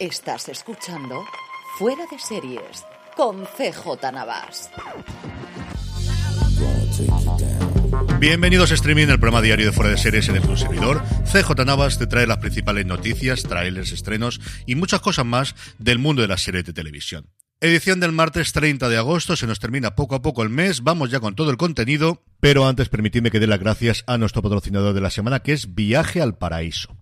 Estás escuchando Fuera de Series con CJ Navas. Bienvenidos a Streaming, el programa diario de Fuera de Series en el servidor. CJ Navas te trae las principales noticias, trailers, estrenos y muchas cosas más del mundo de las series de televisión. Edición del martes 30 de agosto, se nos termina poco a poco el mes, vamos ya con todo el contenido, pero antes permitidme que dé las gracias a nuestro patrocinador de la semana que es Viaje al Paraíso.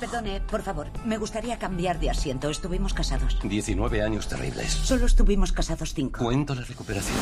Perdone, por favor, me gustaría cambiar de asiento. Estuvimos casados. 19 años terribles. Solo estuvimos casados cinco. Cuento la recuperación.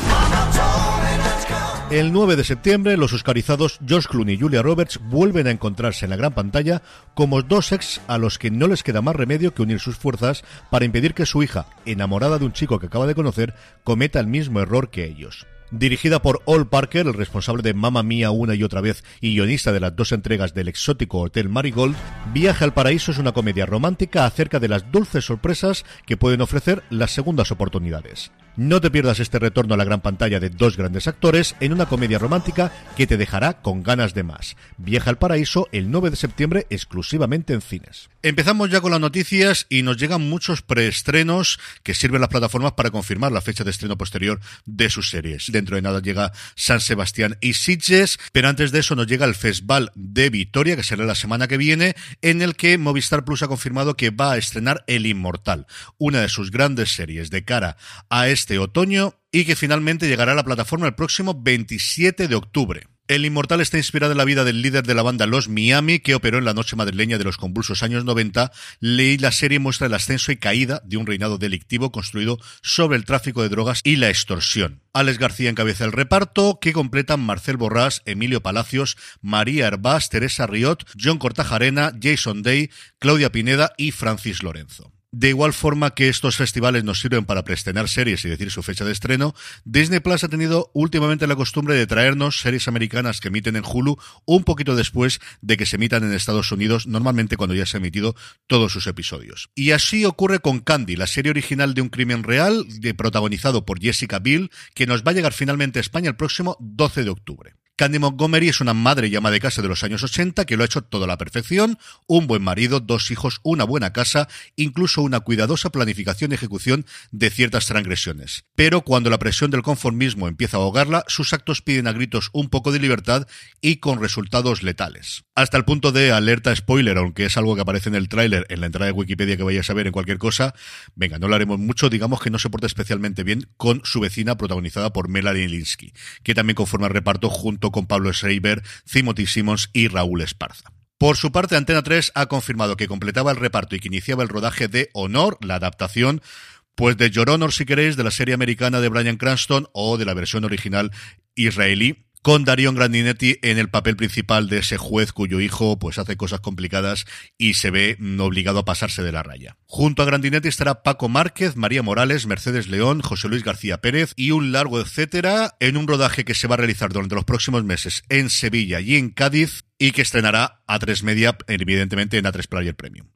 El 9 de septiembre, los oscarizados George Clooney y Julia Roberts vuelven a encontrarse en la gran pantalla como dos ex a los que no les queda más remedio que unir sus fuerzas para impedir que su hija, enamorada de un chico que acaba de conocer, cometa el mismo error que ellos. Dirigida por Ol Parker, el responsable de Mamma Mía una y otra vez y guionista de las dos entregas del exótico Hotel Marigold, Viaje al Paraíso es una comedia romántica acerca de las dulces sorpresas que pueden ofrecer las segundas oportunidades. No te pierdas este retorno a la gran pantalla de dos grandes actores en una comedia romántica que te dejará con ganas de más. Viaja al Paraíso el 9 de septiembre exclusivamente en cines. Empezamos ya con las noticias y nos llegan muchos preestrenos que sirven las plataformas para confirmar la fecha de estreno posterior de sus series. Dentro de nada llega San Sebastián y Sitges, pero antes de eso nos llega el Festival de Vitoria, que será la semana que viene, en el que Movistar Plus ha confirmado que va a estrenar El Inmortal, una de sus grandes series de cara a este otoño y que finalmente llegará a la plataforma el próximo 27 de octubre. El Inmortal está inspirado en la vida del líder de la banda Los Miami, que operó en la noche madrileña de los convulsos años 90. Leí la serie muestra el ascenso y caída de un reinado delictivo construido sobre el tráfico de drogas y la extorsión. Alex García encabeza el reparto, que completan Marcel Borrás, Emilio Palacios, María Herbás, Teresa Riot, John Cortajarena, Jason Day, Claudia Pineda y Francis Lorenzo. De igual forma que estos festivales nos sirven para preestrenar series y decir su fecha de estreno, Disney Plus ha tenido últimamente la costumbre de traernos series americanas que emiten en Hulu un poquito después de que se emitan en Estados Unidos, normalmente cuando ya se ha emitido todos sus episodios. Y así ocurre con Candy, la serie original de un crimen real, de, protagonizado por Jessica Biel, que nos va a llegar finalmente a España el próximo 12 de octubre. Candy Montgomery es una madre llama de casa de los años 80 que lo ha hecho todo a la perfección, un buen marido, dos hijos, una buena casa, incluso una cuidadosa planificación y ejecución de ciertas transgresiones. Pero cuando la presión del conformismo empieza a ahogarla, sus actos piden a gritos un poco de libertad y con resultados letales. Hasta el punto de alerta spoiler, aunque es algo que aparece en el tráiler, en la entrada de Wikipedia que vayas a ver en cualquier cosa, venga, no lo haremos mucho, digamos que no se porta especialmente bien con su vecina protagonizada por Melanie Linsky, que también conforma el reparto junto con Pablo Schreiber, Timothy Simmons y Raúl Esparza. Por su parte, Antena 3 ha confirmado que completaba el reparto y que iniciaba el rodaje de Honor, la adaptación pues de Your Honor, si queréis, de la serie americana de Brian Cranston o de la versión original israelí con Darion Grandinetti en el papel principal de ese juez cuyo hijo pues hace cosas complicadas y se ve mm, obligado a pasarse de la raya. Junto a Grandinetti estará Paco Márquez, María Morales, Mercedes León, José Luis García Pérez y un largo etcétera en un rodaje que se va a realizar durante los próximos meses en Sevilla y en Cádiz y que estrenará a tres media evidentemente en A3 Player Premium.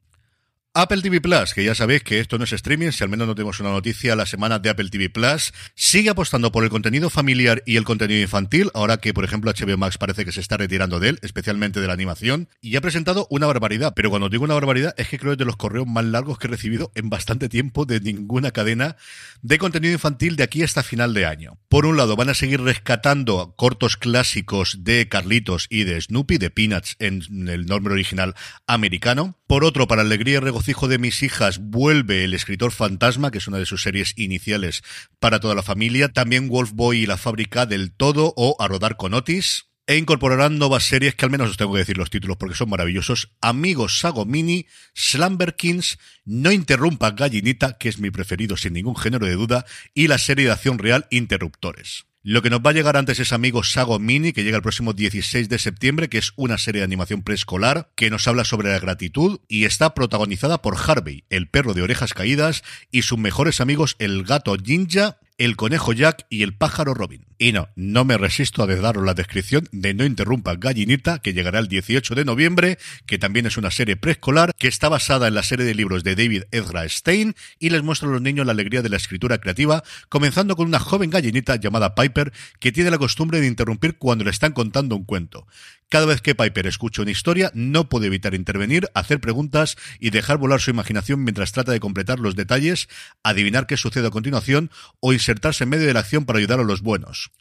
Apple TV Plus, que ya sabéis que esto no es streaming, si al menos no tenemos una noticia la semana de Apple TV Plus, sigue apostando por el contenido familiar y el contenido infantil, ahora que, por ejemplo, HBO Max parece que se está retirando de él, especialmente de la animación, y ha presentado una barbaridad, pero cuando digo una barbaridad es que creo que es de los correos más largos que he recibido en bastante tiempo de ninguna cadena de contenido infantil de aquí hasta final de año. Por un lado, van a seguir rescatando cortos clásicos de Carlitos y de Snoopy, de Peanuts en el nombre original americano. Por otro, para alegría y regocijo de mis hijas, vuelve El escritor fantasma, que es una de sus series iniciales para toda la familia. También Wolf Boy y la fábrica del todo o A rodar con Otis. e incorporarán nuevas series que al menos os tengo que decir los títulos porque son maravillosos. Amigos Sago Mini, Slumber Kings, No Interrumpa Gallinita, que es mi preferido sin ningún género de duda, y la serie de acción real Interruptores. Lo que nos va a llegar antes es Amigos Sago Mini, que llega el próximo 16 de septiembre, que es una serie de animación preescolar que nos habla sobre la gratitud y está protagonizada por Harvey, el perro de orejas caídas, y sus mejores amigos, el gato Jinja, el conejo Jack y el pájaro Robin. Y no, no me resisto a daros la descripción de No Interrumpa Gallinita, que llegará el 18 de noviembre, que también es una serie preescolar, que está basada en la serie de libros de David Ezra Stein, y les muestra a los niños la alegría de la escritura creativa, comenzando con una joven gallinita llamada Piper, que tiene la costumbre de interrumpir cuando le están contando un cuento. Cada vez que Piper escucha una historia, no puede evitar intervenir, hacer preguntas y dejar volar su imaginación mientras trata de completar los detalles, adivinar qué sucede a continuación o insertarse en medio de la acción para ayudar a los buenos.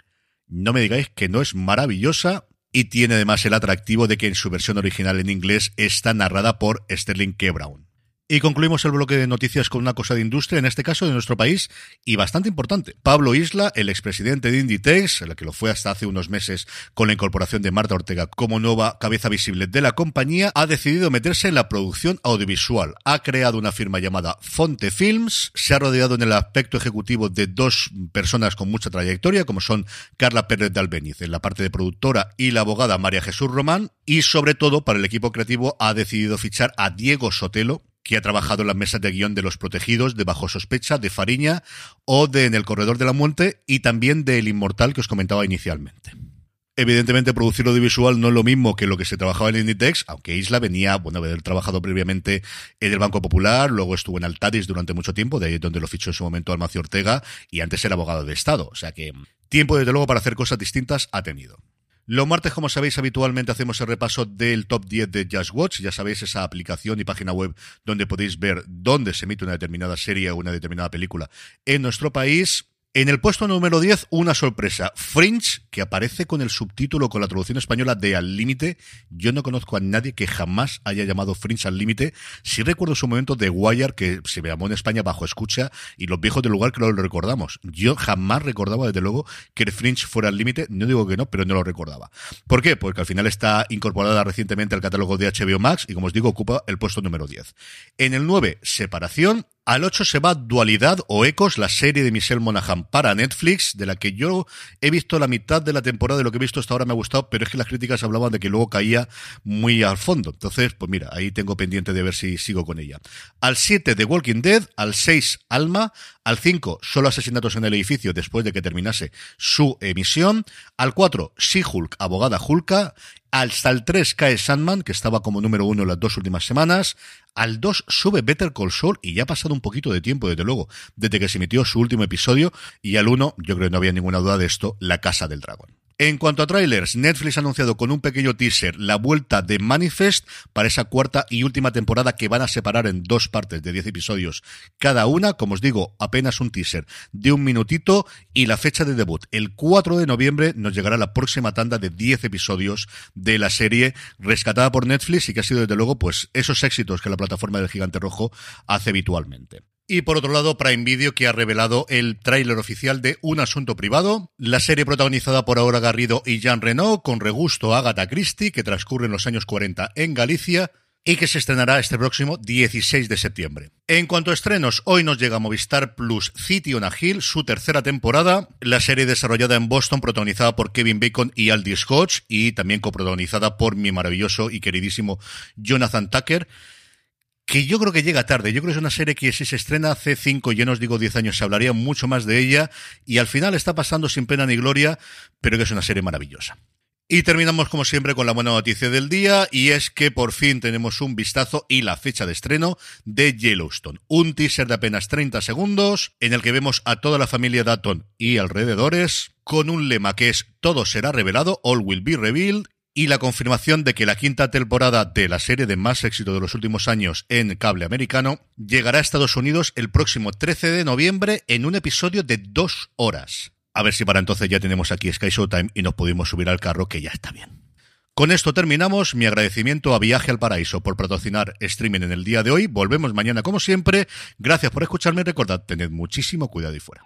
No me digáis que no es maravillosa y tiene además el atractivo de que en su versión original en inglés está narrada por Sterling K. Brown. Y concluimos el bloque de noticias con una cosa de industria, en este caso de nuestro país, y bastante importante. Pablo Isla, el expresidente de Inditex, el que lo fue hasta hace unos meses con la incorporación de Marta Ortega como nueva cabeza visible de la compañía, ha decidido meterse en la producción audiovisual. Ha creado una firma llamada Fonte Films, se ha rodeado en el aspecto ejecutivo de dos personas con mucha trayectoria, como son Carla Pérez de Albeniz en la parte de productora y la abogada María Jesús Román, y sobre todo para el equipo creativo ha decidido fichar a Diego Sotelo, que ha trabajado en las mesas de guion de Los Protegidos, de Bajo Sospecha, de Fariña o de En el Corredor de la Muerte y también de El Inmortal que os comentaba inicialmente. Evidentemente, producir audiovisual no es lo mismo que lo que se trabajaba en Inditex, aunque Isla venía, bueno, haber trabajado previamente en el Banco Popular, luego estuvo en Altadis durante mucho tiempo, de ahí donde lo fichó en su momento Almacio Ortega, y antes era abogado de Estado. O sea que tiempo, desde luego, para hacer cosas distintas ha tenido. Los martes, como sabéis, habitualmente hacemos el repaso del top 10 de Just Watch. Ya sabéis, esa aplicación y página web donde podéis ver dónde se emite una determinada serie o una determinada película en nuestro país. En el puesto número 10, una sorpresa. Fringe, que aparece con el subtítulo con la traducción española de Al Límite. Yo no conozco a nadie que jamás haya llamado Fringe al Límite. Sí recuerdo su momento de Wire, que se llamó en España bajo escucha, y los viejos del lugar que lo recordamos. Yo jamás recordaba, desde luego, que el Fringe fuera al límite. No digo que no, pero no lo recordaba. ¿Por qué? Porque al final está incorporada recientemente al catálogo de HBO Max y, como os digo, ocupa el puesto número 10. En el 9, Separación. Al 8 se va Dualidad o Ecos, la serie de Michelle Monaghan para Netflix, de la que yo he visto la mitad de la temporada de lo que he visto hasta ahora me ha gustado, pero es que las críticas hablaban de que luego caía muy al fondo. Entonces, pues mira, ahí tengo pendiente de ver si sigo con ella. Al 7 The Walking Dead, al 6 Alma, al 5 Solo asesinatos en el edificio después de que terminase su emisión, al 4 She-Hulk, abogada Hulka, hasta el 3 cae Sandman, que estaba como número uno en las dos últimas semanas. Al 2 sube Better Call Saul y ya ha pasado un poquito de tiempo, desde luego, desde que se emitió su último episodio. Y al 1, yo creo que no había ninguna duda de esto, La Casa del Dragón. En cuanto a trailers, Netflix ha anunciado con un pequeño teaser la vuelta de Manifest para esa cuarta y última temporada que van a separar en dos partes de 10 episodios cada una. Como os digo, apenas un teaser de un minutito y la fecha de debut. El 4 de noviembre nos llegará la próxima tanda de 10 episodios de la serie rescatada por Netflix y que ha sido desde luego pues esos éxitos que la plataforma del Gigante Rojo hace habitualmente. Y por otro lado, Prime Video que ha revelado el tráiler oficial de Un asunto privado, la serie protagonizada por Aura Garrido y Jean Reno, con regusto a Agatha Christie, que transcurre en los años 40 en Galicia, y que se estrenará este próximo 16 de septiembre. En cuanto a estrenos, hoy nos llega Movistar Plus City on a Hill, su tercera temporada, la serie desarrollada en Boston, protagonizada por Kevin Bacon y Aldi Scotch, y también coprotagonizada por mi maravilloso y queridísimo Jonathan Tucker que yo creo que llega tarde. Yo creo que es una serie que si se estrena hace cinco, yo no os digo diez años, se hablaría mucho más de ella y al final está pasando sin pena ni gloria, pero que es una serie maravillosa. Y terminamos como siempre con la buena noticia del día y es que por fin tenemos un vistazo y la fecha de estreno de Yellowstone. Un teaser de apenas 30 segundos en el que vemos a toda la familia Datton y alrededores con un lema que es todo será revelado, all will be revealed y la confirmación de que la quinta temporada de la serie de más éxito de los últimos años en cable americano llegará a Estados Unidos el próximo 13 de noviembre en un episodio de dos horas. A ver si para entonces ya tenemos aquí Sky Showtime y nos pudimos subir al carro, que ya está bien. Con esto terminamos. Mi agradecimiento a Viaje al Paraíso por patrocinar streaming en el día de hoy. Volvemos mañana como siempre. Gracias por escucharme. Recordad, tened muchísimo cuidado y fuera.